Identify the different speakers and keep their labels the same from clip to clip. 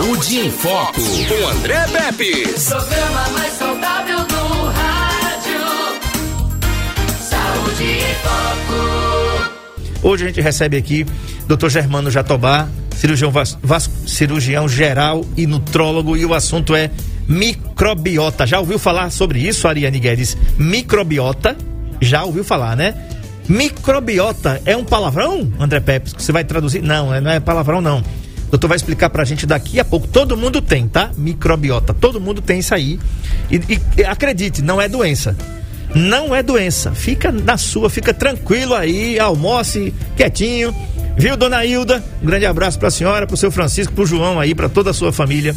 Speaker 1: Saúde em Foco, com André Pepe.
Speaker 2: Programa mais saudável do rádio. Saúde em Foco.
Speaker 3: Hoje a gente recebe aqui Dr. Germano Jatobá, cirurgião, vas, vas, cirurgião geral e nutrólogo, e o assunto é microbiota. Já ouviu falar sobre isso, Ariane Guedes? Microbiota? Já ouviu falar, né? Microbiota é um palavrão, André Pepe? Você vai traduzir? Não, é, não é palavrão, não. Doutor vai explicar pra gente daqui a pouco. Todo mundo tem, tá? Microbiota. Todo mundo tem isso aí. E, e acredite, não é doença. Não é doença. Fica na sua, fica tranquilo aí, almoce quietinho. Viu, dona Hilda? Um grande abraço pra senhora, pro seu Francisco, pro João aí, pra toda a sua família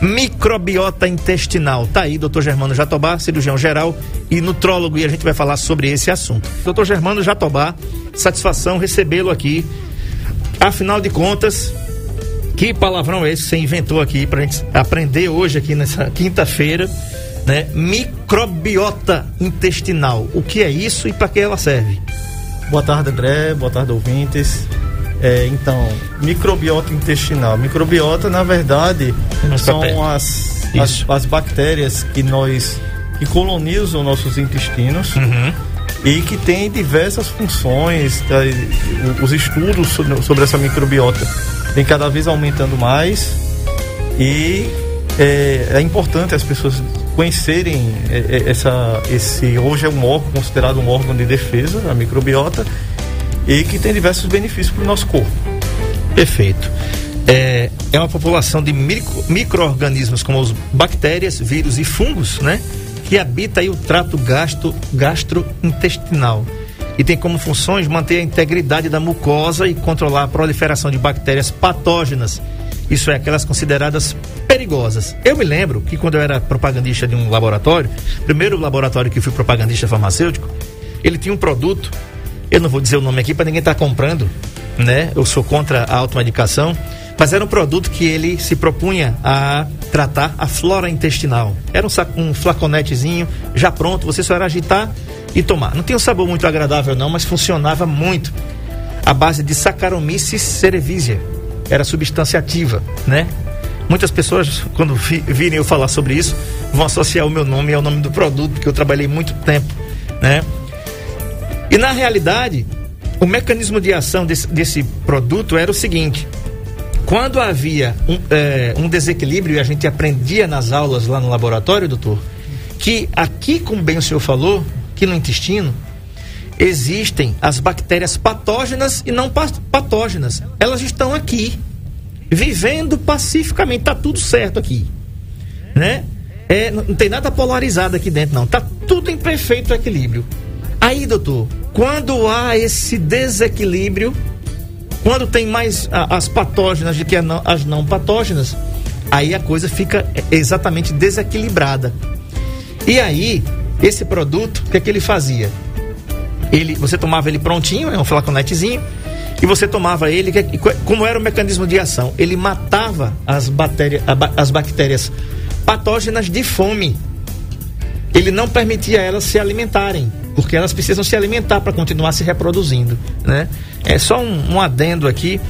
Speaker 3: microbiota intestinal. Tá aí, doutor Germano Jatobá, cirurgião geral e nutrólogo, e a gente vai falar sobre esse assunto. Doutor Germano Jatobá, satisfação recebê-lo aqui. Afinal de contas, que palavrão é esse que você inventou aqui pra gente aprender hoje aqui nessa quinta-feira, né? Microbiota intestinal. O que é isso e para que ela serve?
Speaker 4: Boa tarde, André. Boa tarde, ouvintes. É, então, microbiota intestinal. Microbiota, na verdade, são as, as, as, bactérias que nós que colonizam nossos intestinos uhum. e que têm diversas funções. Tá, os estudos sobre essa microbiota vem cada vez aumentando mais e é, é importante as pessoas conhecerem é, é, essa, esse hoje é um órgão considerado um órgão de defesa, a microbiota e que tem diversos benefícios para o nosso corpo.
Speaker 3: Perfeito. É, é uma população de micro, micro-organismos como os bactérias, vírus e fungos, né? Que habita aí o trato gastro, gastrointestinal e tem como funções manter a integridade da mucosa e controlar a proliferação de bactérias patógenas. Isso é, aquelas consideradas perigosas. Eu me lembro que quando eu era propagandista de um laboratório, primeiro laboratório que fui propagandista farmacêutico, ele tinha um produto eu não vou dizer o nome aqui para ninguém estar tá comprando, né? Eu sou contra a automedicação, mas era um produto que ele se propunha a tratar a flora intestinal. Era um, um flaconetezinho já pronto, você só era agitar e tomar. Não tinha um sabor muito agradável não, mas funcionava muito. A base de Saccharomyces cerevisiae era substância ativa, né? Muitas pessoas, quando virem eu falar sobre isso, vão associar o meu nome ao nome do produto, porque eu trabalhei muito tempo, né? E na realidade, o mecanismo de ação desse, desse produto era o seguinte: quando havia um, é, um, desequilíbrio, e a gente aprendia nas aulas lá no laboratório, doutor, que aqui, como bem o senhor falou, que no intestino, existem as bactérias patógenas e não patógenas. Elas estão aqui, vivendo pacificamente, tá tudo certo aqui, né? É, não tem nada polarizado aqui dentro, não. Tá tudo em perfeito equilíbrio. Aí, doutor, quando há esse desequilíbrio, quando tem mais as patógenas do que as não patógenas, aí a coisa fica exatamente desequilibrada. E aí, esse produto, o que é que ele fazia? Ele, você tomava ele prontinho, é um flaconetezinho, e você tomava ele, como era o mecanismo de ação? Ele matava as, bactérias, as bactérias patógenas de fome. Ele não permitia elas se alimentarem porque elas precisam se alimentar para continuar se reproduzindo, né? É só um, um adendo aqui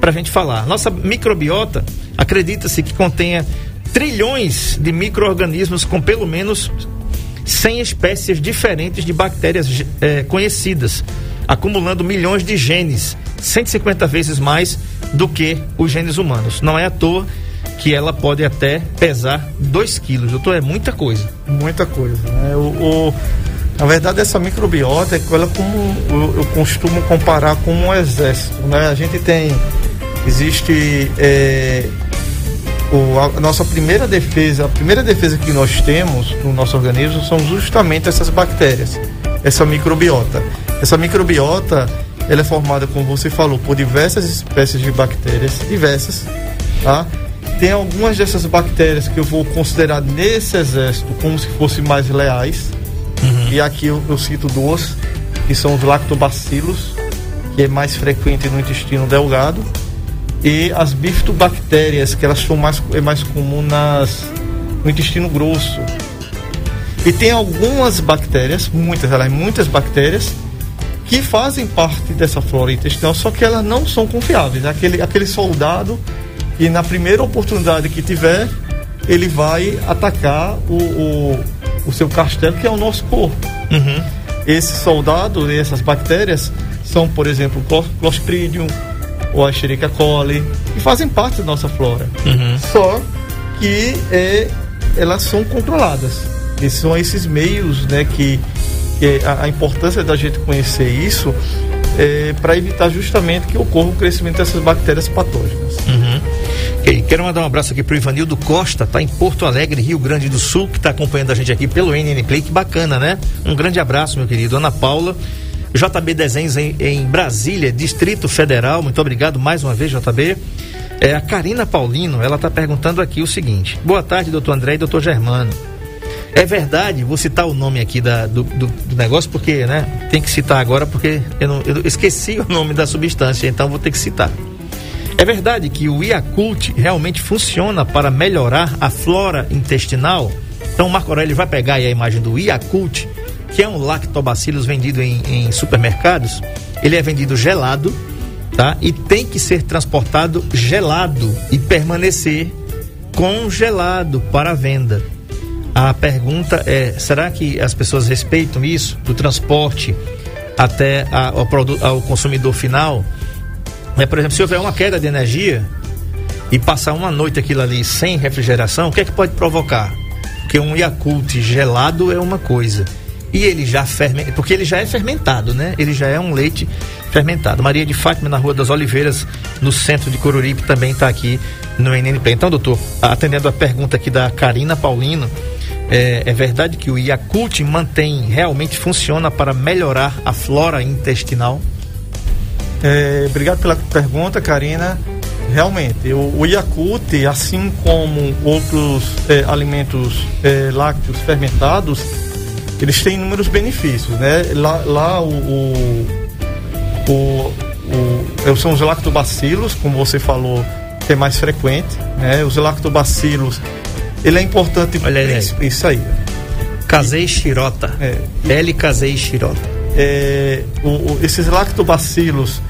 Speaker 3: para a gente falar. Nossa microbiota acredita-se que contenha trilhões de micro-organismos com pelo menos 100 espécies diferentes de bactérias é, conhecidas, acumulando milhões de genes, 150 vezes mais do que os genes humanos. Não é à toa que ela pode até pesar 2 quilos. Doutor, é muita coisa.
Speaker 4: Muita coisa. Né? O, o na verdade, essa microbiota, ela como eu, eu costumo comparar com um exército, né? A gente tem, existe é, o, a nossa primeira defesa, a primeira defesa que nós temos no nosso organismo são justamente essas bactérias, essa microbiota. Essa microbiota, ela é formada, como você falou, por diversas espécies de bactérias, diversas, tá? Tem algumas dessas bactérias que eu vou considerar nesse exército como se fossem mais leais, Uhum. E aqui eu, eu, cito duas, que são os lactobacilos, que é mais frequente no intestino delgado, e as bifidobactérias, que elas são mais, é mais comum nas, no intestino grosso. E tem algumas bactérias, muitas, elas, muitas bactérias, que fazem parte dessa flora intestinal, só que elas não são confiáveis. Aquele, aquele soldado e na primeira oportunidade que tiver, ele vai atacar o, o, o seu castelo, que é o nosso corpo.
Speaker 3: Uhum.
Speaker 4: Esses soldados, essas bactérias, são, por exemplo, Clostridium ou a Escherichia coli, que fazem parte da nossa flora.
Speaker 3: Uhum.
Speaker 4: Só que é, elas são controladas. E são esses meios né, que, que a, a importância da gente conhecer isso é, para evitar justamente que ocorra o crescimento dessas bactérias patógenas.
Speaker 3: Uhum. Okay. Quero mandar um abraço aqui para o Ivanildo Costa, tá em Porto Alegre, Rio Grande do Sul, que está acompanhando a gente aqui pelo NN Play. Que bacana, né? Um grande abraço, meu querido. Ana Paula. JB Desenhos em, em Brasília, Distrito Federal. Muito obrigado mais uma vez, JB. É, a Karina Paulino, ela está perguntando aqui o seguinte: Boa tarde, doutor André e doutor Germano. É verdade, vou citar o nome aqui da, do, do, do, negócio, porque, né? Tem que citar agora, porque eu, não, eu esqueci o nome da substância, então vou ter que citar. É verdade que o Yakult realmente funciona para melhorar a flora intestinal? Então Marco Aurélio vai pegar aí a imagem do Yakult, que é um lactobacillus vendido em, em supermercados. Ele é vendido gelado, tá? E tem que ser transportado gelado e permanecer congelado para venda. A pergunta é: será que as pessoas respeitam isso, do transporte até a, ao, ao consumidor final? É, por exemplo, se houver uma queda de energia e passar uma noite aquilo ali sem refrigeração, o que é que pode provocar? Porque um Yakult gelado é uma coisa. E ele já fermenta, porque ele já é fermentado, né? Ele já é um leite fermentado. Maria de Fátima, na Rua das Oliveiras, no centro de Coruripe, também está aqui no NNP. Então, doutor, atendendo a pergunta aqui da Karina Paulino, é, é, verdade que o Yakult mantém, realmente funciona para melhorar a flora intestinal?
Speaker 4: É, obrigado pela pergunta, Karina. Realmente, o, o Yakult, assim como outros é, alimentos é, lácteos fermentados, eles têm inúmeros benefícios, né? Lá, lá o, o, o, o, são os lactobacilos, como você falou, que é mais frequente, né? Os lactobacilos ele é importante.
Speaker 3: Olha aí.
Speaker 4: Isso aí.
Speaker 3: Casei xirota. É. L casei xirota.
Speaker 4: É, o, o, esses lactobacilos,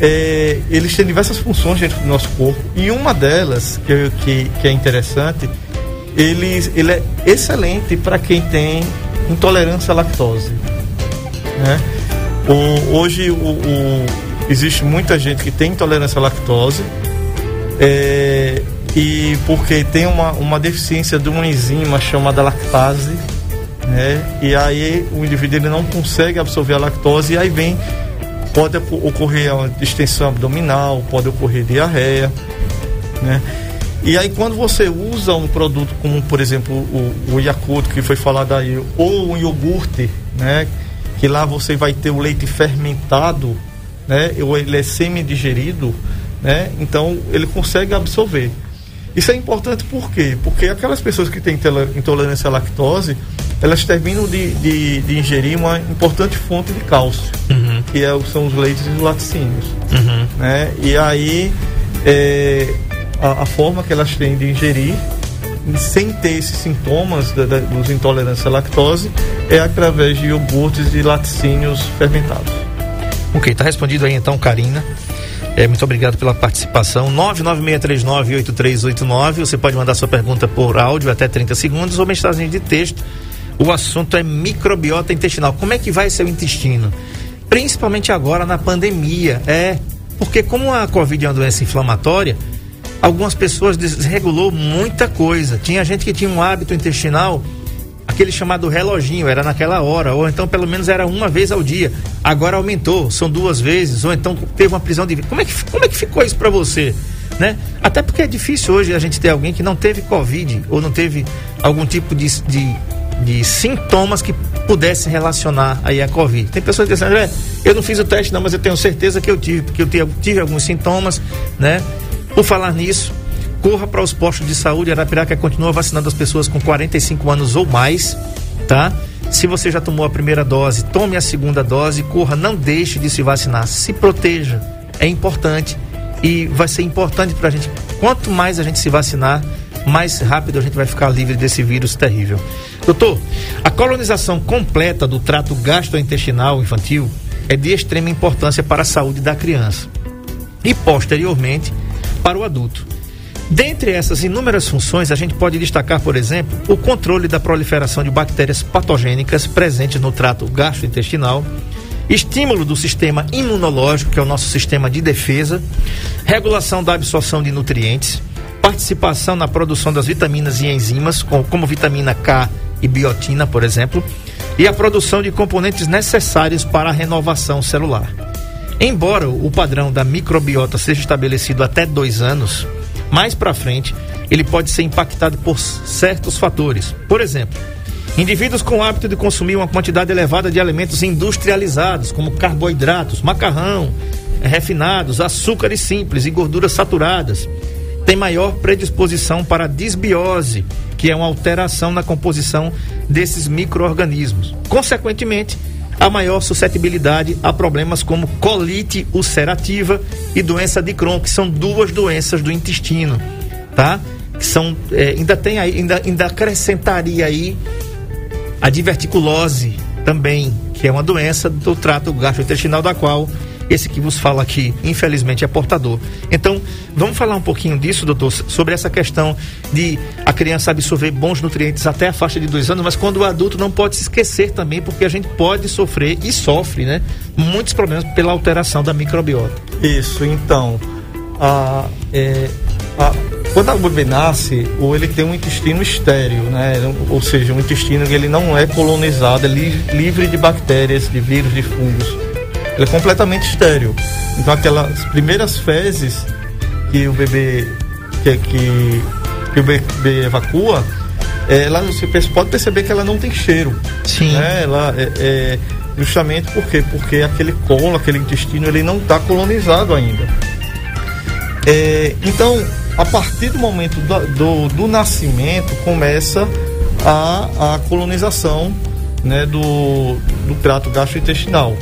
Speaker 4: é, eles têm diversas funções dentro do nosso corpo. E uma delas, que, que, que é interessante, ele, ele é excelente para quem tem intolerância à lactose. Né? O, hoje o, o, existe muita gente que tem intolerância à lactose. É, e porque tem uma, uma deficiência de uma enzima chamada lactase, né? E aí o indivíduo ele não consegue absorver a lactose e aí vem pode ocorrer uma distensão abdominal, pode ocorrer diarreia, né? E aí quando você usa um produto como, por exemplo, o, o Yakult que foi falado aí, ou o iogurte, né? Que lá você vai ter o leite fermentado, né? Ou ele é semi-digerido, né? Então ele consegue absorver. Isso é importante por quê? Porque aquelas pessoas que têm intolerância à lactose, elas terminam de, de, de ingerir uma importante fonte de cálcio, uhum. que é, são os leites e os laticínios. Uhum. Né? E aí, é, a, a, forma que elas têm de ingerir, sem ter esses sintomas da, da, dos intolerância à lactose, é através de iogurtes e laticínios fermentados.
Speaker 3: Ok, está respondido aí então, Karina. É, muito obrigado pela participação. 996398389. Você pode mandar sua pergunta por áudio até 30 segundos ou mensagem de texto. O assunto é microbiota intestinal. Como é que vai ser o intestino? Principalmente agora na pandemia. É, porque como a Covid é uma doença inflamatória, algumas pessoas desregulou muita coisa. Tinha gente que tinha um hábito intestinal aquele chamado reloginho, era naquela hora, ou então pelo menos era uma vez ao dia. Agora aumentou, são duas vezes, ou então teve uma prisão de vida. Como é que, como é que ficou isso para você? Né? Até porque é difícil hoje a gente ter alguém que não teve Covid ou não teve algum tipo de, de, de sintomas que pudesse relacionar aí a Covid. Tem pessoas que dizem, André, eu não fiz o teste não, mas eu tenho certeza que eu tive, porque eu tive, tive alguns sintomas, né? Por falar nisso, corra para os postos de saúde. Arapiraca continua vacinando as pessoas com 45 anos ou mais, tá? Se você já tomou a primeira dose, tome a segunda dose, corra, não deixe de se vacinar, se proteja, é importante e vai ser importante para a gente. Quanto mais a gente se vacinar, mais rápido a gente vai ficar livre desse vírus terrível. Doutor, a colonização completa do trato gastrointestinal infantil é de extrema importância para a saúde da criança e posteriormente para o adulto. Dentre essas inúmeras funções, a gente pode destacar, por exemplo, o controle da proliferação de bactérias patogênicas presentes no trato gastrointestinal, estímulo do sistema imunológico, que é o nosso sistema de defesa, regulação da absorção de nutrientes, participação na produção das vitaminas e enzimas, como vitamina K e biotina, por exemplo, e a produção de componentes necessários para a renovação celular. Embora o padrão da microbiota seja estabelecido até dois anos, mais para frente ele pode ser impactado por certos fatores. Por exemplo, indivíduos com o hábito de consumir uma quantidade elevada de alimentos industrializados, como carboidratos, macarrão, refinados, açúcares simples e gorduras saturadas, tem maior predisposição para disbiose, que é uma alteração na composição desses micro-organismos. Consequentemente, a maior suscetibilidade a problemas como colite ulcerativa e doença de Crohn, que são duas doenças do intestino, tá? Que são, é, ainda tem aí, ainda, ainda acrescentaria aí a diverticulose também, que é uma doença do trato gastrointestinal da qual esse que vos fala aqui, infelizmente, é portador. Então, vamos falar um pouquinho disso, doutor, sobre essa questão de a criança absorver bons nutrientes até a faixa de dois anos, mas quando o adulto não pode se esquecer também, porque a gente pode sofrer e sofre, né? Muitos problemas pela alteração da microbiota.
Speaker 4: Isso, então. A, é, a, quando o bebê nasce, ou ele tem um intestino estéreo, né? Ou seja, um intestino que ele não é colonizado, é li, livre de bactérias, de vírus, de fungos ela é completamente estéreo. Então aquelas primeiras fezes que o bebê que, que, que o bebê evacua, ela você pode perceber que ela não tem cheiro.
Speaker 3: Sim.
Speaker 4: Né? Ela é, é, justamente por quê? Porque aquele colo, aquele intestino, ele não está colonizado ainda. É, então, a partir do momento do, do, do nascimento, começa a, a colonização né, do, do trato gastrointestinal.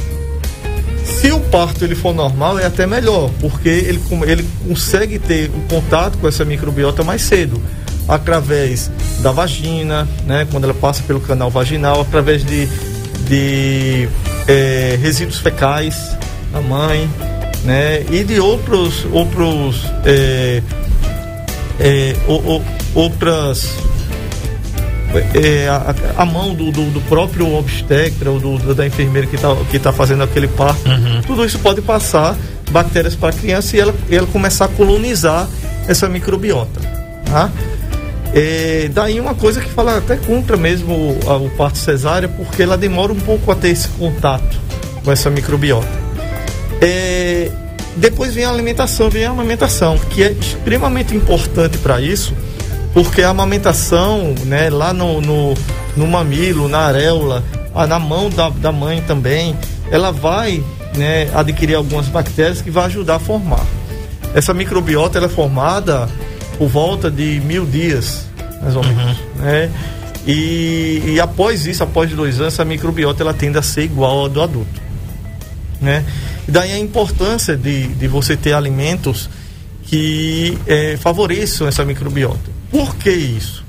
Speaker 4: Se o parto ele for normal, é até melhor, porque ele, ele consegue ter o contato com essa microbiota mais cedo, através da vagina, né, quando ela passa pelo canal vaginal, através de, de é, resíduos fecais da mãe, né, e de outros, outros é, é, outras é, a, a, mão do, do, do, próprio obstetra ou do, da enfermeira que está que tá fazendo aquele parto, uhum. tudo isso pode passar bactérias para a criança e ela, ela começar a colonizar essa microbiota. Tá? É, daí uma coisa que fala até contra mesmo o, o parto cesárea, porque ela demora um pouco a ter esse contato com essa microbiota. É, depois vem a alimentação, vem a amamentação, que é extremamente importante para isso, porque a amamentação, né, lá no, no, no mamilo, na areola, ah, na mão da, da mãe também, ela vai né, adquirir algumas bactérias que vai ajudar a formar. Essa microbiota ela é formada por volta de mil dias, mais ou menos. Uhum. Né? E, e, após isso, após dois anos, essa microbiota ela tende a ser igual ao do adulto. Né? E daí a importância de, de você ter alimentos que é, favoreçam essa microbiota. Por que isso?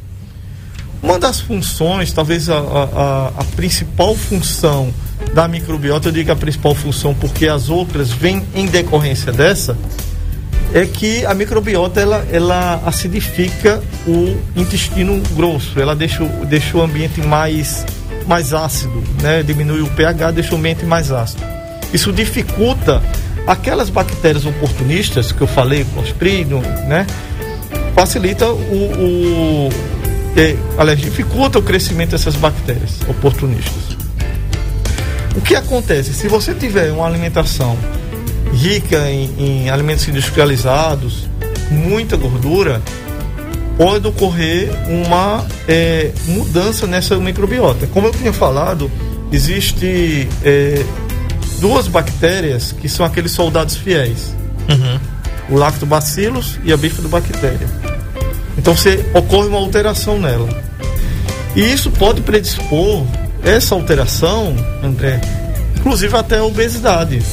Speaker 4: Uma das funções, talvez a, a, a, principal função da microbiota, eu digo a principal função porque as outras vêm em decorrência dessa, é que a microbiota ela, ela acidifica o intestino grosso, ela deixa, deixa o ambiente mais, mais ácido, né? diminui o pH, deixa o ambiente mais ácido. Isso dificulta aquelas bactérias oportunistas que eu falei, Clostridium, né? Facilita o, o é, aliás, dificulta o crescimento dessas bactérias oportunistas. O que acontece? Se você tiver uma alimentação rica em, em alimentos industrializados, muita gordura, pode ocorrer uma é, mudança nessa microbiota. Como eu tinha falado, existe é, duas bactérias que são aqueles soldados fiéis. Uhum. O lactobacillus e a bifidobactéria. Então você ocorre uma alteração nela. E isso pode predispor essa alteração, André, inclusive até a obesidade.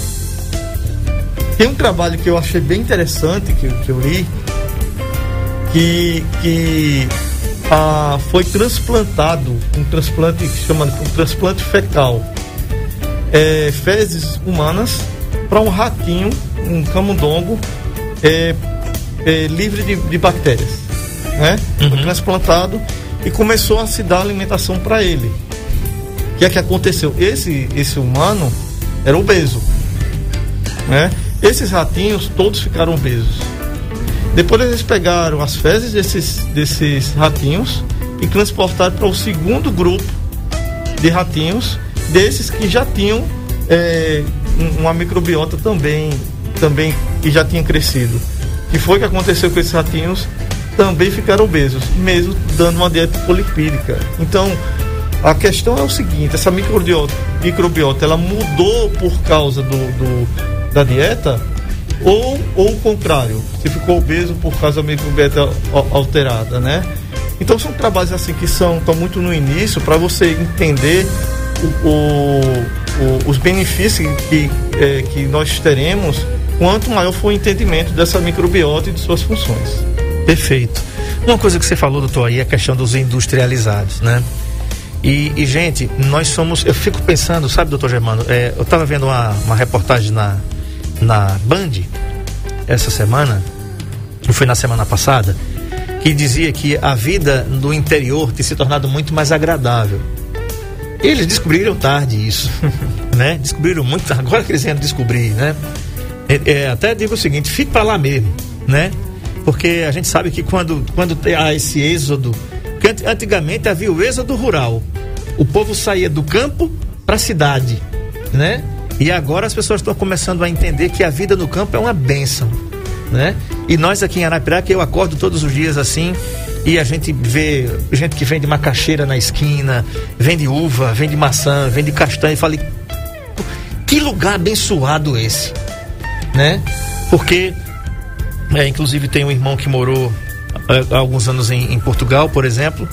Speaker 4: Tem um trabalho que eu achei bem interessante que, que eu li, que, que foi transplantado, um transplante que chama um transplante fecal, é, fezes humanas para um ratinho, um camundongo, é, é, livre de, de bactérias. Né? Foi transplantado e começou a se dar alimentação para ele. O que é que aconteceu? Esse, esse humano era obeso. Né? Esses ratinhos todos ficaram obesos. Depois eles pegaram as fezes desses, desses ratinhos e transportaram para o segundo grupo de ratinhos, desses que já tinham é, um- uma microbiota também, também que já tinha crescido. E foi o que aconteceu com esses ratinhos, também ficaram obesos, mesmo dando uma dieta polipídica. Então, a questão é o seguinte, essa microbiota, microbiota ela mudou por causa do, do- da dieta ou, ou o contrário, se ficou obeso por causa da microbiota al- alterada, né? Então são trabalhos assim que são estão muito no início para você entender o- o- o- os benefícios que, eh, que nós teremos quanto maior for o entendimento dessa microbiota e de suas funções.
Speaker 3: Perfeito. Uma coisa que você falou, doutor, aí é a questão dos industrializados, né? E, e, gente, nós somos. Eu fico pensando, sabe, doutor Germano? é, eu estava vendo uma, uma reportagem na, na Band essa semana, ou foi na semana passada, que dizia que a vida do interior tem se tornado muito mais agradável. Eles descobriram tarde isso, né? Descobriram muito, agora que eles vêm descobrir, né? É, é, até digo o seguinte, fique para lá mesmo, né? Porque a gente sabe que quando, quando há esse êxodo, que ant- antigamente havia o êxodo rural, o povo saía do campo para a cidade, né? E agora as pessoas estão começando a entender que a vida no campo é uma bênção, né? E nós aqui em Arapiraca, eu acordo todos os dias assim, e a gente vê gente que vende macaxeira na esquina, vende uva, vende maçã, vende castanha, e falei, que lugar abençoado esse, né? Porque, é, inclusive, tem um irmão que morou é, alguns anos em, em Portugal, por exemplo,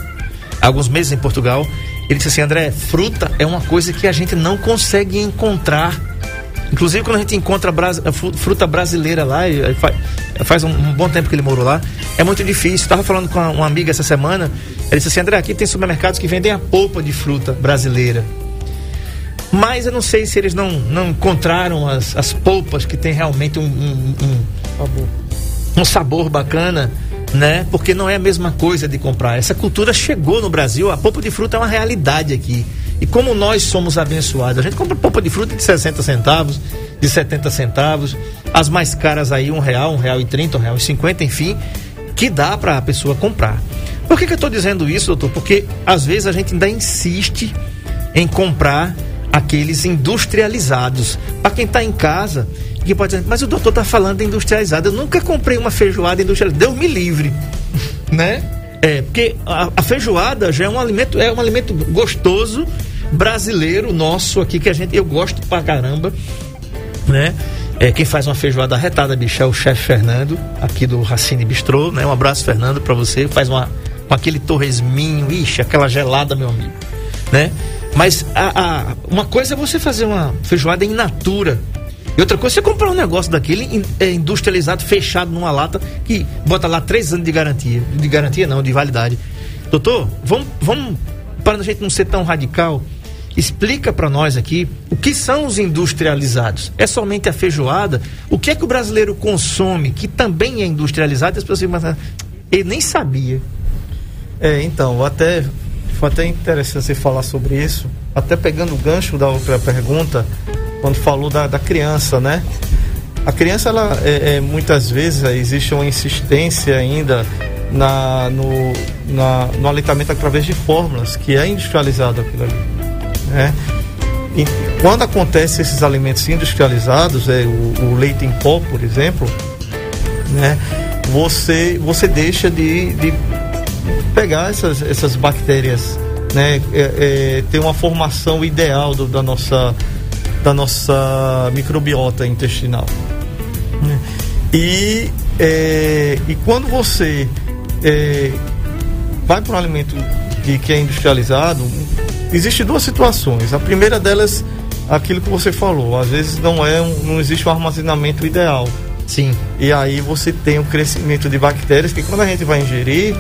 Speaker 3: alguns meses em Portugal. Ele disse assim: André, fruta é uma coisa que a gente não consegue encontrar. Inclusive, quando a gente encontra fru- fruta brasileira lá, e, e fa- faz um, bom tempo que ele morou lá, é muito difícil. Estava falando com uma, uma amiga essa semana, ele disse assim: André, aqui tem supermercados que vendem a polpa de fruta brasileira. Mas eu não sei se eles não, não encontraram as, as polpas que tem realmente um, um, um, um sabor bacana, né? Porque não é a mesma coisa de comprar. Essa cultura chegou no Brasil, a polpa de fruta é uma realidade aqui. E como nós somos abençoados, a gente compra polpa de fruta de 60 centavos, de 70 centavos, as mais caras aí, um real, um real e trinta, um real e cinquenta, enfim, que dá para a pessoa comprar. Por que, que eu estou dizendo isso, doutor? Porque às vezes a gente ainda insiste em comprar aqueles industrializados. Para quem está em casa, que pode dizer, mas o doutor está falando industrializado. Eu nunca comprei uma feijoada industrializada. Deus me livre, né? É, porque a, a feijoada já é um alimento, é um alimento gostoso brasileiro nosso aqui que a gente eu gosto pra caramba, né? É, quem faz uma feijoada retada, bicho, é o chefe Fernando, aqui do Racine Bistrô, né? Um abraço, Fernando, para você. Faz uma com aquele torresminho, ixi, aquela gelada, meu amigo, né? Mas a, a- uma coisa é você fazer uma feijoada in natura. E outra coisa você comprar um negócio daquele é, industrializado, fechado numa lata, que bota lá três anos de garantia. De garantia não, de validade. Doutor, vamos, vamos para a gente não ser tão radical, explica para nós aqui o que são os industrializados. É somente a feijoada? O que é que o brasileiro consome que também é industrializado? As pessoas mas, ele nem sabia.
Speaker 4: É, então, até foi até interessante você falar sobre isso, até pegando o gancho da outra pergunta, quando falou da, da criança, né? A criança, ela, é, é, muitas vezes, é, existe uma insistência ainda na, no, na, no aleitamento através de fórmulas, que é industrializado aquilo ali, né? E quando acontece esses alimentos industrializados, é, o, o leite em pó, por exemplo, né? Você, você deixa de, de pegar essas, essas bactérias, né? É, é, ter uma formação ideal do- da, nossa, da nossa microbiota intestinal. E, é, e quando você é, vai para um alimento que, que é industrializado, existe duas situações. A primeira delas, aquilo que você falou, às vezes não é um- não existe um armazenamento ideal.
Speaker 3: Sim.
Speaker 4: E aí você tem o crescimento de bactérias que quando a gente vai ingerir,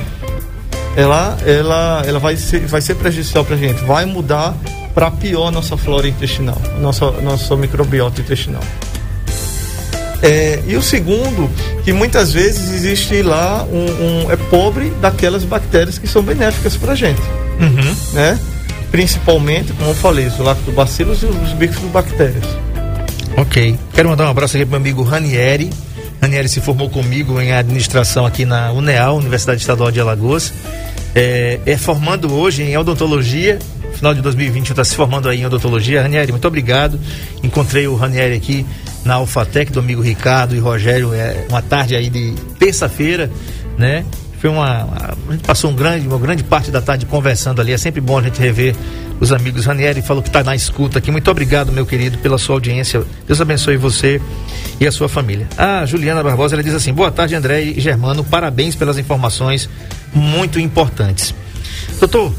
Speaker 4: ela, ela, ela vai, ser, vai ser prejudicial para a gente, vai mudar para pior nossa flora intestinal, nossa, nossa microbiota intestinal. É, e o segundo, que muitas vezes existe lá um, um é pobre daquelas bactérias que são benéficas para a gente,
Speaker 3: Uhum.
Speaker 4: né? Principalmente, como eu falei, os lactobacilos e os bifidobactérias.
Speaker 3: Ok. Quero mandar um abraço aqui para meu amigo Ranieri. Ranieri se formou comigo em administração aqui na UNEAL, Universidade Estadual de Alagoas. É, é formando hoje em odontologia. Final de 2020 está se formando aí em odontologia. Ranieri, muito obrigado. Encontrei o Ranieri aqui na Alfatec do amigo Ricardo e Rogério. É uma tarde aí de terça-feira, né? Foi uma, uma- A gente passou um grande, uma grande parte da tarde conversando ali. É sempre bom a gente rever os amigos. Ranieri falou que está na escuta aqui. Muito obrigado, meu querido, pela sua audiência. Deus abençoe você e a sua família. A Juliana Barbosa ela diz assim: Boa tarde, André e Germano. Parabéns pelas informações muito importantes. Doutor,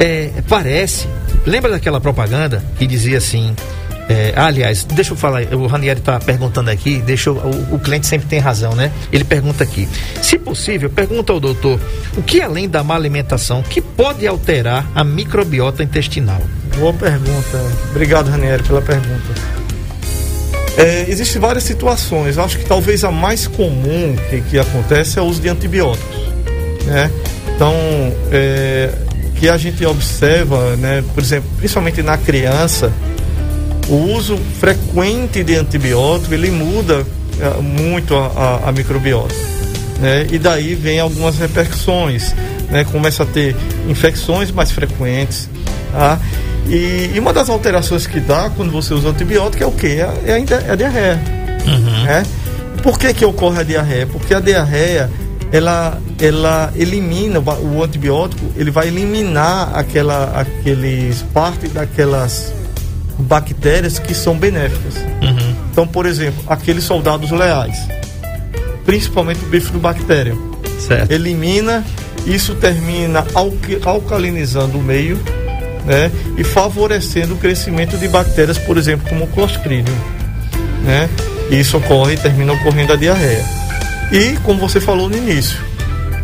Speaker 3: é, parece. Lembra daquela propaganda que dizia assim. é, ah, aliás, deixa eu falar, o Ranieri está perguntando aqui, deixa eu- o, o cliente sempre tem razão, né? Ele pergunta aqui. Se possível, pergunta ao doutor o que além da má alimentação que pode alterar a microbiota intestinal?
Speaker 4: Boa pergunta. Obrigado, Ranieri, pela pergunta. É, Existem várias situações. Acho que talvez a mais comum que, que acontece é o uso de antibióticos. Né? Então, é, que a gente observa, né, por exemplo, principalmente na criança, o uso frequente de antibiótico ele muda é, muito a, a- a microbiota. Né? E daí vem algumas repercussões. Né? Começa a ter infecções mais frequentes. Tá? E, e uma das alterações que dá quando você usa antibiótico é o quê? É a, é a diarreia. Né? Por que, que ocorre a diarreia? Porque a diarreia ela, ela elimina o antibiótico, ele vai eliminar aquela, aqueles parte daquelas bactérias que são benéficas.
Speaker 3: Uhum.
Speaker 4: Então, por exemplo, aqueles soldados leais, principalmente o bifidobactéria,
Speaker 3: Certo.
Speaker 4: elimina, isso termina alcalinizando o meio, né, e favorecendo o crescimento de bactérias, por exemplo, como o Clostridium, né? Isso ocorre e termina ocorrendo a diarreia. E como você falou no início,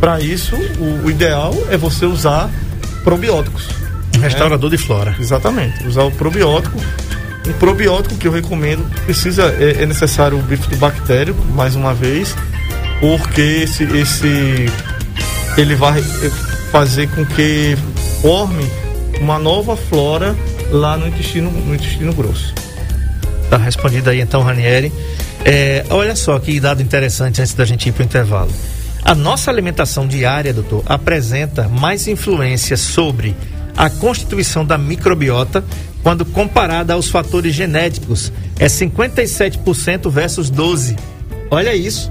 Speaker 4: para isso o, o ideal é você usar probióticos.
Speaker 3: Um restaurador de flora.
Speaker 4: Exatamente, usar o probiótico. Um probiótico que eu recomendo precisa é, é necessário o bifidobactério, mais uma vez, porque esse, esse ele vai eh, fazer com que forme uma nova flora lá no intestino, no intestino grosso.
Speaker 3: Tá respondido aí então, Ranieri. É, olha só que dado interessante antes da gente ir para o intervalo. A nossa alimentação diária, doutor, apresenta mais influência sobre a constituição da microbiota quando comparada aos fatores genéticos. É 57% versus 12%. Olha isso.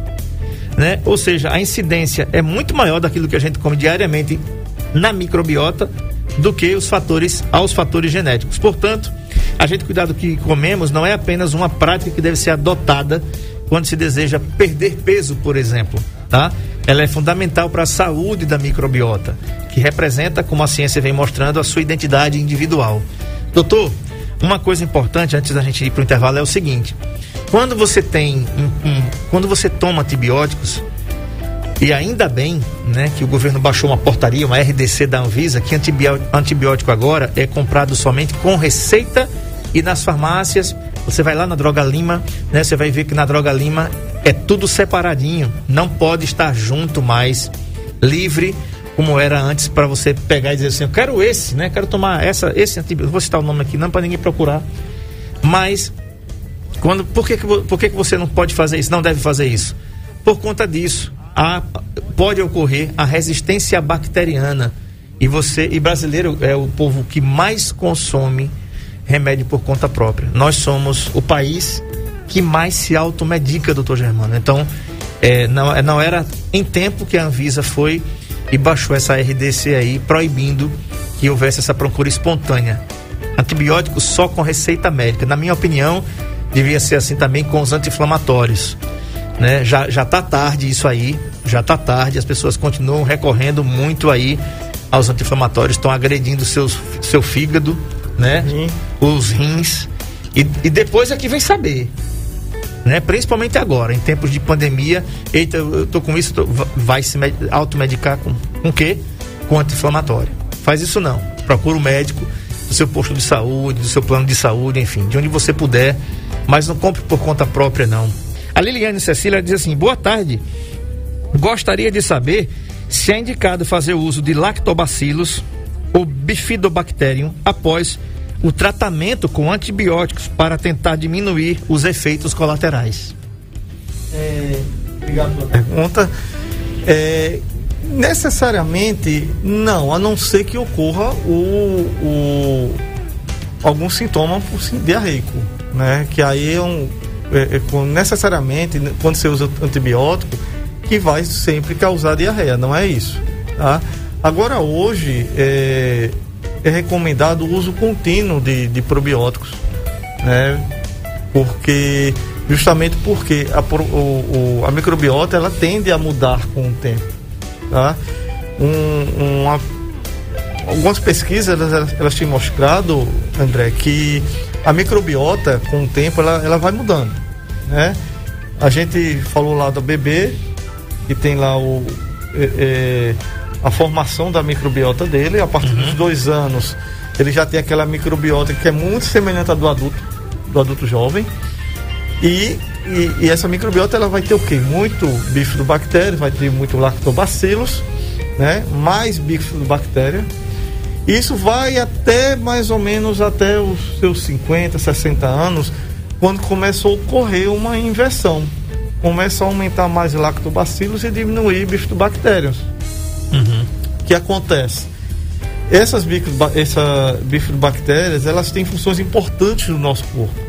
Speaker 3: Né? Ou seja, a incidência é muito maior daquilo que a gente come diariamente na microbiota do que os fatores aos fatores genéticos. Portanto, a gente cuidar do que comemos não é apenas uma prática que deve ser adotada quando se deseja perder peso, por exemplo, tá? Ela é fundamental para a saúde da microbiota, que representa, como a ciência vem mostrando, a sua identidade individual. Doutor, uma coisa importante antes da gente ir para o intervalo é o seguinte: quando você tem, um- um- quando você toma antibióticos, e ainda bem, né, que o governo baixou uma portaria, uma RDC da Anvisa, que antibió- antibiótico agora é comprado somente com receita e nas farmácias. Você vai lá na Droga Lima, né, você vai ver que na Droga Lima é tudo separadinho, não pode estar junto mais, livre como era antes para você pegar e dizer assim, eu quero esse, né, quero tomar essa, esse antibiótico, vou citar o nome aqui não para ninguém procurar, mas quando, por que, que, por que, que você não pode fazer isso? Não deve fazer isso? Por conta disso, a- pode ocorrer a resistência bacteriana. E você, e brasileiro é o povo que mais consome remédio por conta própria. Nós somos o país que mais se automedica, doutor Germano. Então, é, não, é, não era em tempo que a Anvisa foi e baixou essa RDC aí, proibindo que houvesse essa procura espontânea antibióticos só com receita médica. Na minha opinião, devia ser assim também com os anti-inflamatórios. Né? Já, já tá tarde isso aí, já tá tarde, as pessoas continuam recorrendo muito aí aos anti-inflamatórios, estão agredindo seus, seu fígado, né?
Speaker 4: Rim.
Speaker 3: Os rins. E, e depois é que vem saber. Né? Principalmente agora, em tempos de pandemia. Eita, eu tô com isso, tô- va- vai se med- automedicar com, o quê? Com anti-inflamatório. Faz isso não. Procura o médico do seu posto de saúde, do seu plano de saúde, enfim, de onde você puder, mas não compre por conta própria, não. A Liliane Cecília diz assim: boa tarde. Gostaria de saber se é indicado fazer o uso de lactobacilos ou bifidobacterium após o tratamento com antibióticos para tentar diminuir os efeitos colaterais.
Speaker 4: É, obrigado pela pergunta. É, necessariamente não, a não ser que ocorra o, o algum sintoma diarreico, né? Que aí é um é, é, necessariamente quando você usa antibiótico que vai sempre causar diarreia, não é isso, tá? Agora hoje é, é recomendado o uso contínuo de, de probióticos, né? Porque justamente porque a, o, o, a microbiota ela tende a mudar com o tempo, tá? Um, uma, algumas pesquisas elas, elas têm mostrado, André, que a microbiota com o tempo ela, ela vai mudando, né? A gente falou lá do bebê que tem lá o é, é, a formação da microbiota dele. A partir uhum. dos dois anos, ele já tem aquela microbiota que é muito semelhante à do adulto, do adulto jovem. E, e, e essa microbiota ela vai ter o quê? Muito bifidobactéria, vai ter muito lactobacilos, né? Mais bifidobactéria. Isso vai até mais ou menos até os seus 50, 60 anos, quando começou a ocorrer uma inversão. Começa a aumentar mais lactobacilos e diminuir bifidobactérias. Uhum. que acontece? Essas, essa bifidobactérias, elas têm funções importantes no nosso corpo.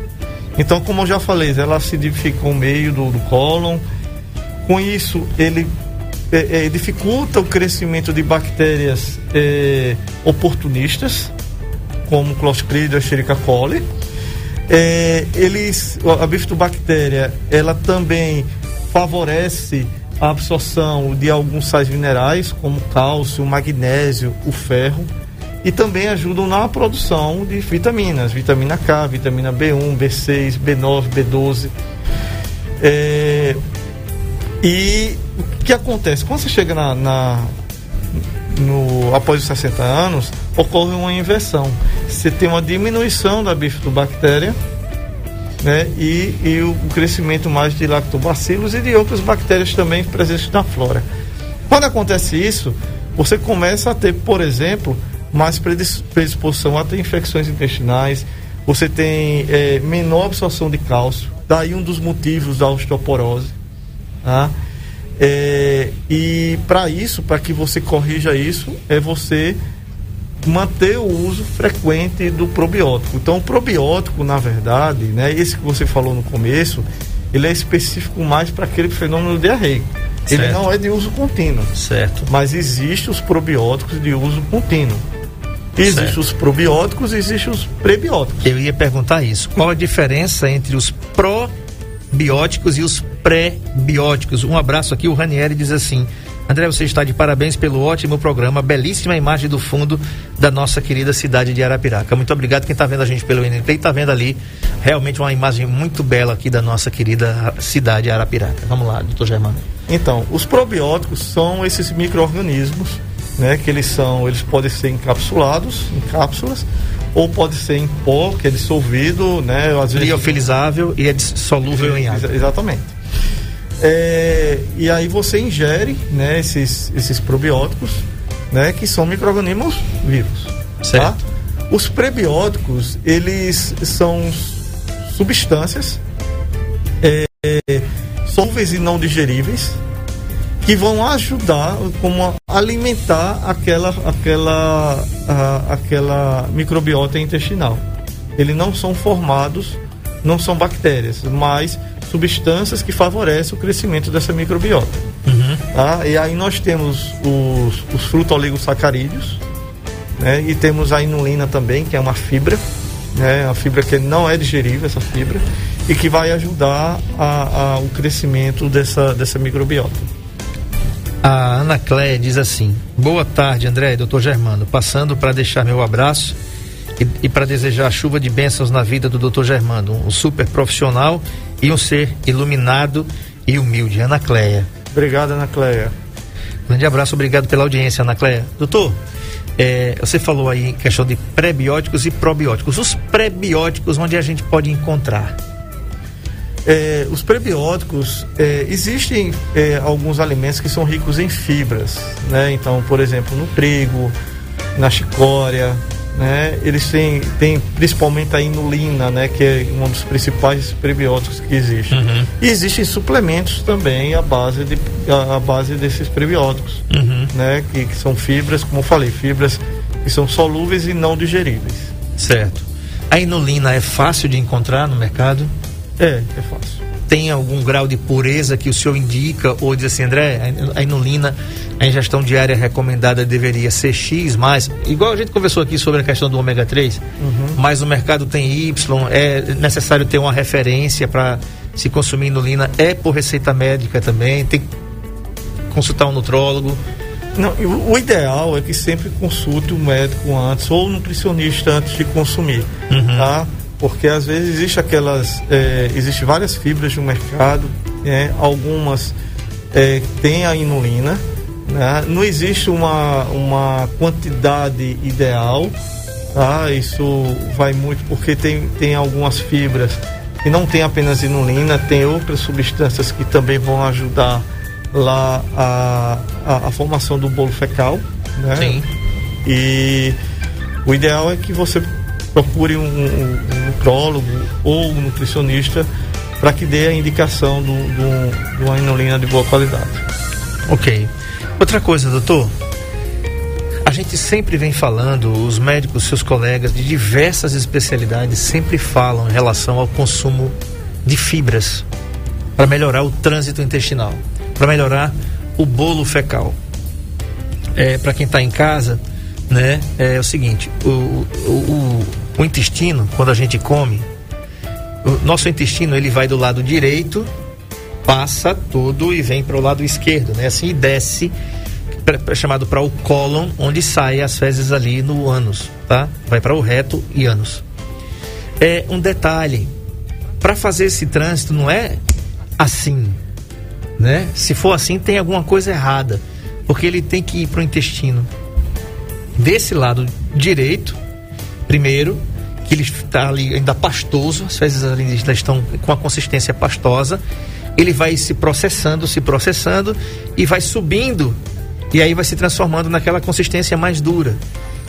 Speaker 4: Então, como eu já falei, elas se dificam o meio do, do cólon. Com isso, ele é, é, dificulta o crescimento de bactérias é, oportunistas, como Clostridium Escherichia coli. É, eles, a bifidobactéria, ela também favorece a absorção de alguns sais minerais, como cálcio, magnésio, o ferro, e também ajudam na produção de vitaminas, vitamina K, vitamina B1, B6, B9, B12. É, e o que acontece? Quando você chega na, na no, após os 60 anos, ocorre uma inversão. Você tem uma diminuição da bifidobactéria, né? E, e o crescimento mais de lactobacilos e de outras bactérias também presentes na flora. Quando acontece isso, você começa a ter, por exemplo, mais predisposição a ter infecções intestinais, você tem é, menor absorção de cálcio, daí um dos motivos da osteoporose. Tá? É, e para isso, para que você corrija isso, é você manter o uso frequente do probiótico. Então, o probiótico, na verdade, né, esse que você falou no começo, ele é específico mais para aquele fenômeno diarreico. Certo. Ele não é de uso contínuo.
Speaker 3: Certo.
Speaker 4: Mas existem os probióticos de uso contínuo. Existem os probióticos e existem os prebióticos.
Speaker 3: Eu ia perguntar isso. Qual a diferença entre os probióticos e os pré-bióticos? Um abraço aqui, o Ranieri diz assim: André, você está de parabéns pelo ótimo programa, belíssima imagem do fundo da nossa querida cidade de Arapiraca. Muito obrigado quem está vendo a gente pelo NT e está vendo ali realmente uma imagem muito bela aqui da nossa querida cidade de Arapiraca. Vamos lá, doutor Germano.
Speaker 4: Então, os probióticos são esses micro-organismos, né, que eles são, eles podem ser encapsulados, em cápsulas, ou pode ser em pó, que é dissolvido, né,
Speaker 3: às vezes... Liofilizável e é solúvel em água.
Speaker 4: Exatamente. É, e aí você ingere né, esses, esses probióticos, né, que são micro-organismos vivos. Tá?
Speaker 3: Certo.
Speaker 4: Tá? Os prebióticos, eles são substâncias é, solúveis e não digeríveis que vão ajudar como a alimentar aquela aquela a, aquela microbiota intestinal. Eles não são formados, não são bactérias, mas substâncias que favorecem o crescimento dessa microbiota. Uhum. Tá? E aí nós temos os, os frutoligosacarídeos, né? e temos a inulina também, que é uma fibra, né? uma fibra que não é digerível, essa fibra, e que vai ajudar a, a, o crescimento dessa, dessa microbiota.
Speaker 3: A Ana Cléia diz assim: Boa tarde, André e doutor Germano. Passando para deixar meu abraço e, e para desejar chuva de bênçãos na vida do doutor Germano, um super profissional e um ser iluminado e humilde. Ana Cleia.
Speaker 4: Obrigado, Ana Cleia.
Speaker 3: Grande abraço, obrigado pela audiência, Ana Cleia. Doutor, é, você falou aí em questão de prebióticos e probióticos. Os prebióticos, onde a gente pode encontrar?
Speaker 4: É, os prebióticos, é, existem é, alguns alimentos que são ricos em fibras, né? Então, por exemplo, no trigo, na chicória, né? Eles têm, têm principalmente a inulina, né? Que é um dos principais prebióticos que existe.
Speaker 3: Uhum.
Speaker 4: E existem suplementos também à base, de, à, base desses prebióticos,
Speaker 3: Uhum.
Speaker 4: né? Que, que são fibras, como eu falei, fibras que são solúveis e não digeríveis.
Speaker 3: Certo. A inulina é fácil de encontrar no mercado?
Speaker 4: É, é fácil.
Speaker 3: Tem algum grau de pureza que o senhor indica? Ou diz assim, André, a inulina, a ingestão diária recomendada deveria ser X, mais, igual a gente conversou aqui sobre a questão do ômega 3, mas o mercado tem Y, é necessário ter uma referência para se consumir inulina, é por receita médica também, tem que consultar um nutrólogo.
Speaker 4: Não, o, ideal é que sempre consulte o médico antes ou o nutricionista antes de consumir, tá? Porque às vezes existe aquelas, é, existe várias fibras no mercado, né? algumas é, têm a inulina, né? Não existe uma, uma quantidade ideal, tá? Isso vai muito porque tem, tem algumas fibras que não tem apenas inulina, tem outras substâncias que também vão ajudar lá a, a, a formação do bolo fecal, né?
Speaker 3: Sim.
Speaker 4: E o ideal é que você procure um, um, um nutrólogo ou um nutricionista para que dê a indicação do, do, de uma inulina de boa qualidade.
Speaker 3: Ok. Outra coisa, doutor. A gente sempre vem falando, os médicos, seus colegas de diversas especialidades sempre falam em relação ao consumo de fibras para melhorar o trânsito intestinal, para melhorar o bolo fecal. É, para quem está em casa, né, é o seguinte: o, o, o, o intestino, quando a gente come, o nosso intestino ele vai do lado direito passa tudo e vem para o lado esquerdo, né? Assim e desce, pra, pra- chamado para o cólon, onde saem as fezes ali no ânus, tá? Vai para o reto e ânus. É um detalhe, para fazer esse trânsito não é assim, né? Se for assim tem alguma coisa errada, porque ele tem que ir para o intestino desse lado direito, primeiro, que ele está ali ainda pastoso, as fezes ainda estão com a consistência pastosa, ele vai se processando, se processando e vai subindo e aí vai se transformando naquela consistência mais dura.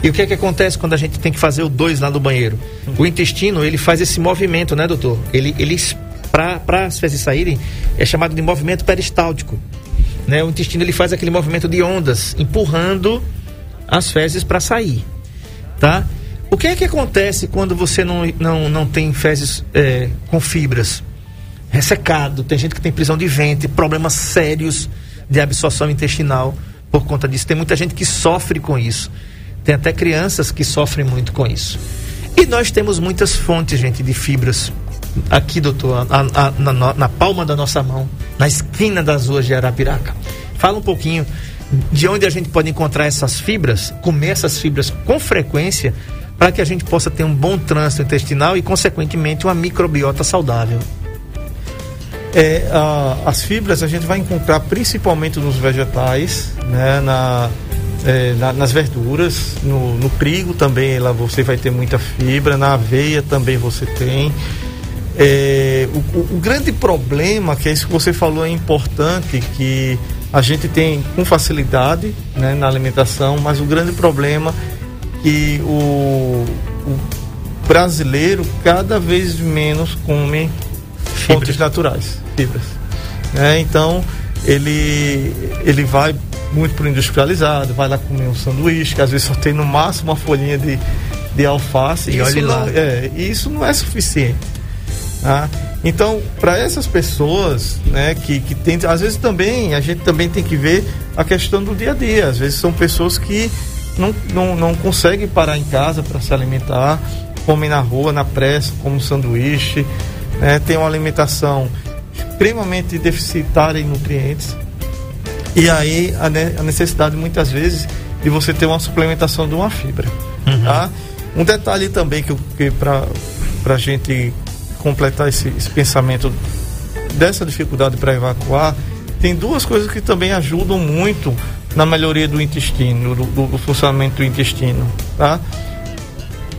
Speaker 3: E o que é que acontece quando a gente tem que fazer o dois lá no banheiro? O intestino, ele faz esse movimento, né, doutor? Ele, ele para as fezes saírem, é chamado de movimento peristáltico. Né? O intestino ele faz aquele movimento de ondas, empurrando as fezes para sair, tá? O que é que acontece quando você não, não, não tem fezes é, com fibras? Ressecado, tem gente que tem prisão de ventre, problemas sérios de absorção intestinal por conta disso. Tem muita gente que sofre com isso. Tem até crianças que sofrem muito com isso. E nós temos muitas fontes, gente, de fibras. Aqui, doutor, a- a- na, na- palma da nossa mão, na esquina das ruas de Arapiraca. Fala um pouquinho de onde a gente pode encontrar essas fibras, comer essas fibras com frequência, para que a gente possa ter um bom trânsito intestinal e, consequentemente, uma microbiota saudável.
Speaker 4: É, a- as fibras a gente vai encontrar principalmente nos vegetais, né, na, é, na- nas verduras, no, no trigo também lá você vai ter muita fibra, na aveia também você tem. É, o, o- grande problema, que é isso que você falou, é importante, que a gente tem com facilidade né, na alimentação, mas o grande problema que o, o brasileiro cada vez menos come fontes naturais, fibras. né? então ele ele vai muito para o industrializado, vai lá comer um sanduíche, que às vezes só tem no máximo uma folhinha de, de alface.
Speaker 3: E
Speaker 4: isso
Speaker 3: olhe lá.
Speaker 4: não- é, e isso não é suficiente. tá? Então, para essas pessoas, né, que, que tem, às vezes também, a gente também tem que ver a questão do dia a dia. Às vezes são pessoas que não, não, não conseguem parar em casa para se alimentar, comem na rua, na pressa, como um sanduíche, né, tem uma alimentação extremamente deficitária em nutrientes. E aí a, ne- a necessidade muitas vezes de você ter uma suplementação de uma fibra. Tá? Um detalhe também que, que para a gente completar esse, esse pensamento dessa dificuldade para evacuar, tem duas coisas que também ajudam muito na melhoria do intestino, do, do- do funcionamento do intestino. Tá?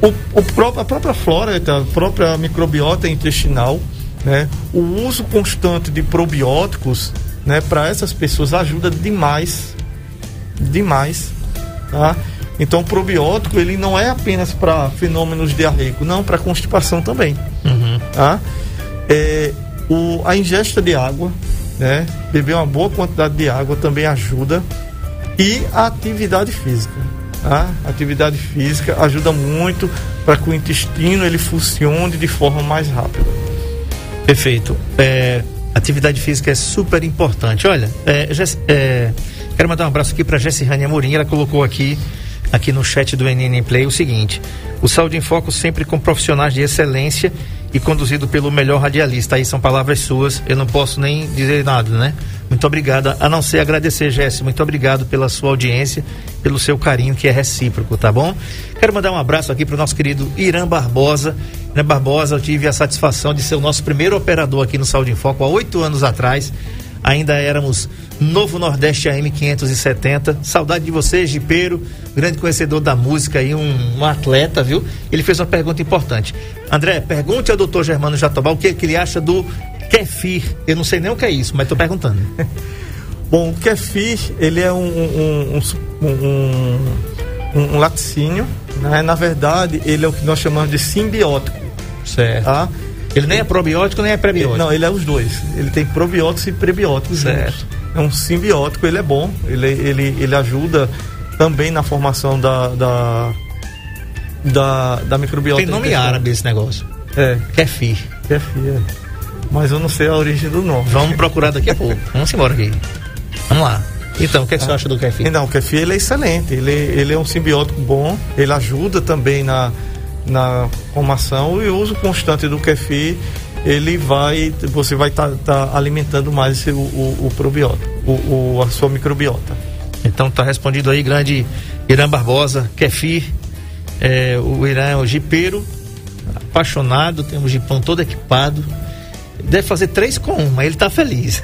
Speaker 4: O, o a própria flora, a própria microbiota intestinal, Né? O uso constante de probióticos né, para essas pessoas ajuda demais, demais. Tá? Então, o probiótico ele não é apenas para fenômenos diarreicos, não, para constipação também.
Speaker 3: Uhum.
Speaker 4: Tá? É, o, a ingesta de água, né, beber uma boa quantidade de água também ajuda. E a atividade física. Tá? Atividade física ajuda muito para que o intestino ele funcione de forma mais rápida.
Speaker 3: Perfeito. É, atividade física é super importante. Olha, é, é, quero mandar um abraço aqui para Jessirane Amorim. Ela colocou aqui, aqui no chat do NN Play o seguinte: o Saúde em Foco sempre com profissionais de excelência e conduzido pelo melhor radialista. Aí são palavras suas, eu não posso nem dizer nada, né? Muito obrigado, a não ser agradecer, Jéssica. Muito obrigado pela sua audiência, pelo seu carinho que é recíproco, tá bom? Quero mandar um abraço aqui para o nosso querido Irã Barbosa. Irã Barbosa, eu tive a satisfação de ser o nosso primeiro operador aqui no Saúde em Foco há oito anos atrás. Ainda éramos Novo Nordeste AM 570. Saudade de você, Gipeiro, grande conhecedor da música e um, um, atleta, viu? Ele fez uma pergunta importante. André, pergunte ao doutor Germano Jatobá o que, que ele acha do kefir. Eu não sei nem o que é isso, mas estou perguntando.
Speaker 4: Bom, o kefir, ele é um, um, um, um, laticínio, né? Na verdade, ele é o que nós chamamos de simbiótico.
Speaker 3: Certo. Tá? Ele nem é probiótico nem é prebiótico.
Speaker 4: Não, ele é os dois. Ele tem probióticos e prebióticos.
Speaker 3: Certo. Juntos.
Speaker 4: É um simbiótico, ele é bom. Ele, ele, ele ajuda também na formação da, da, da, da microbiota.
Speaker 3: Tem nome árabe esse negócio.
Speaker 4: É.
Speaker 3: Kefir.
Speaker 4: Kefir, é. Mas eu não sei a origem do nome.
Speaker 3: Vamos procurar daqui a pouco. Vamos embora aqui. Vamos lá. Então, o que, é que você acha do kefir?
Speaker 4: Não, o kefir ele é excelente. Ele, ele é um simbiótico bom. Ele ajuda também na, na formação e o uso constante do kefir ele vai você vai estar tá, tá alimentando mais o, o, o probiótico o, o, a sua microbiota.
Speaker 3: Então tá respondido aí grande Irã Barbosa kefir. É, o Irã é o jipeiro apaixonado tem um jipão todo equipado deve fazer três com um, mas ele está feliz.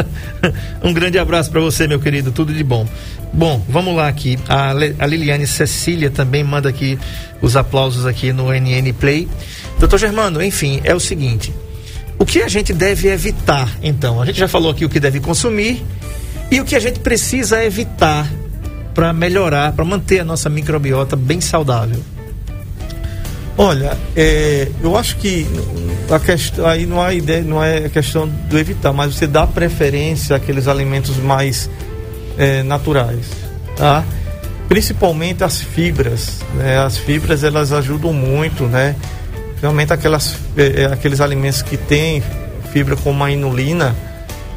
Speaker 3: um grande abraço para você, meu querido, tudo de bom. Bom, vamos lá aqui. A, a Liliane Cecília também manda aqui os aplausos aqui no NN Play. Doutor Germano, enfim, é o seguinte: o que a gente deve evitar, então? A gente já falou aqui o que deve consumir e o que a gente precisa evitar para melhorar, para manter a nossa microbiota bem saudável.
Speaker 4: Olha, é, eu acho que a questão aí não há ideia, não é questão do evitar, mas você dá preferência àqueles alimentos mais é, naturais, tá? Principalmente as fibras, né? As fibras elas ajudam muito, né? Realmente aquelas, é, é, aqueles alimentos que têm fibra como a inulina,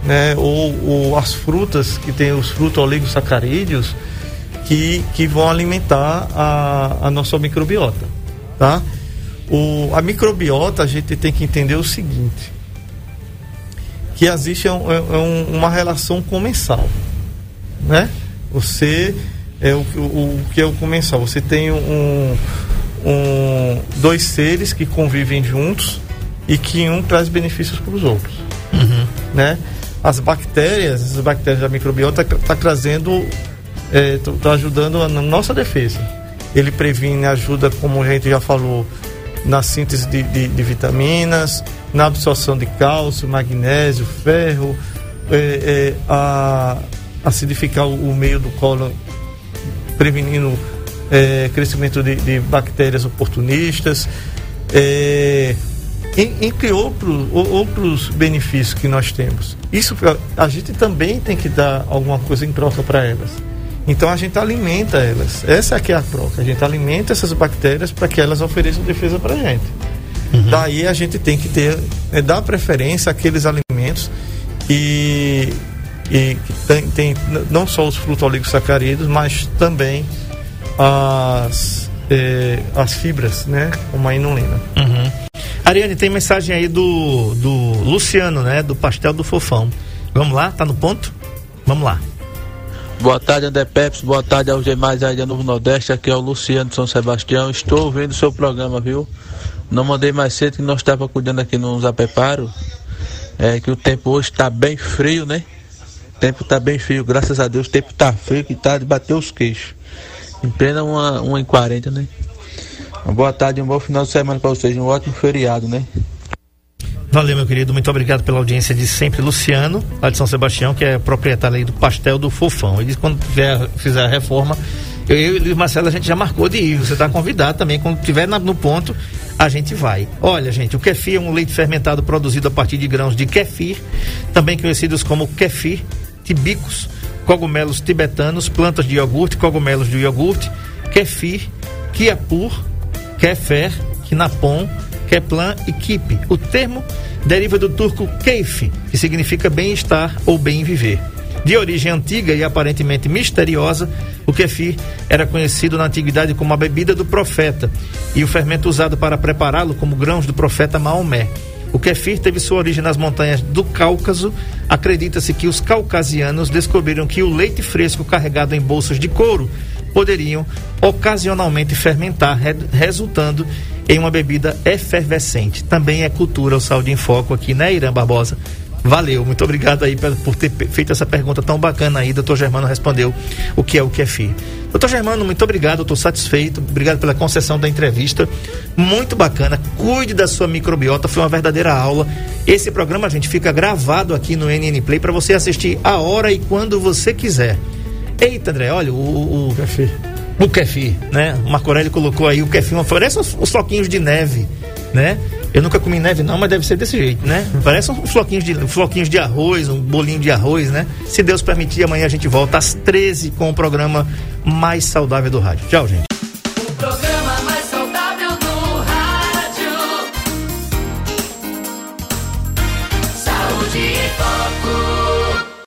Speaker 4: né? Ou, ou as frutas que têm os frutos oligosacarídeos que, que vão alimentar a, a nossa microbiota, tá? O, a microbiota a gente tem que entender o seguinte, que existe um, é, um, uma relação comensal, né? Você é o, o, o que é o comensal. Você tem um, um, dois seres que convivem juntos e que um traz benefícios para os outros,
Speaker 3: uhum.
Speaker 4: né? As bactérias, as bactérias da microbiota tá trazendo, é, tá ajudando na nossa defesa. Ele previne, ajuda, como a gente já falou, na síntese de, de, de vitaminas, na absorção de cálcio, magnésio, ferro, é, é, a acidificar o, o, meio do colo, prevenindo é, crescimento de, de, bactérias oportunistas, é, entre outros, outros benefícios que nós temos. Isso a gente também tem que dar alguma coisa em troca para elas. Então a gente alimenta elas. Essa é que é a troca. A gente alimenta essas bactérias para que elas ofereçam defesa para a gente. Uhum. Daí a gente tem que ter, é, dar preferência àqueles alimentos e, e que tem, tem não só os frutos oligosacarídeos, mas também as, é, as fibras, né? Como a inulina.
Speaker 3: Uhum. Ariane, tem mensagem aí do, do Luciano, né? Do Pastel do Fofão. Vamos lá? Tá no ponto? Vamos lá.
Speaker 5: Boa tarde, André Peps. Boa tarde aos demais aí da Novo Nordeste. Aqui é o Luciano de São Sebastião. Estou ouvindo o seu programa, viu? Não mandei mais cedo que nós estávamos cuidando aqui no Zapeparo. É que o tempo hoje está bem frio, né? O tempo está bem frio, graças a Deus. O tempo está frio que está de bater os queixos. Em plena uma, uma em 40, né? Uma boa tarde, um bom final de semana para vocês. Um ótimo feriado, né?
Speaker 3: Valeu, meu querido. Muito obrigado pela audiência de sempre. Luciano, lá de São Sebastião, que é proprietário aí do Pastel do Fofão. Ele disse quando tiver, fizer a reforma, eu, eu e o Marcelo, a gente já marcou de ir. Você está convidado também. Quando tiver na, no ponto, a gente vai. Olha, gente, o kefir é um leite fermentado produzido a partir de grãos de kefir, também conhecidos como kefir, tibicos, cogumelos tibetanos, plantas de iogurte, cogumelos de iogurte, kefir, kiapur, kefer, kinapon, keplan e kipe. O termo deriva do turco keif, que significa bem-estar ou bem viver. De origem antiga e aparentemente misteriosa, o kefir era conhecido na antiguidade como a bebida do profeta e o fermento usado para prepará-lo como grãos do profeta Maomé. O kefir teve sua origem nas montanhas do Cáucaso. Acredita-se que os caucasianos descobriram que o leite fresco carregado em bolsas de couro poderiam ocasionalmente fermentar, resultando em uma bebida efervescente. Também é cultura o Saúde em Foco aqui, né, Irã Barbosa? Valeu, muito obrigado aí por ter feito essa pergunta tão bacana aí. Doutor Germano respondeu o que é o kefir. Doutor Germano, muito obrigado, estou satisfeito. Obrigado pela concessão da entrevista. Muito bacana. Cuide da sua microbiota, foi uma verdadeira aula. Esse programa, a gente, fica gravado aqui no NN Play para você assistir a hora e quando você quiser. Eita, André, olha, o. o kefir. O kefir, né? O Marco Aurélio colocou aí o kefir, parece os, os floquinhos de neve, né? Eu nunca comi neve não, mas deve ser desse jeito, né? Parece uns floquinhos de, floquinhos de arroz, um bolinho de arroz, né? Se Deus permitir, amanhã a gente volta às 13 com o programa mais saudável do rádio. Tchau, gente.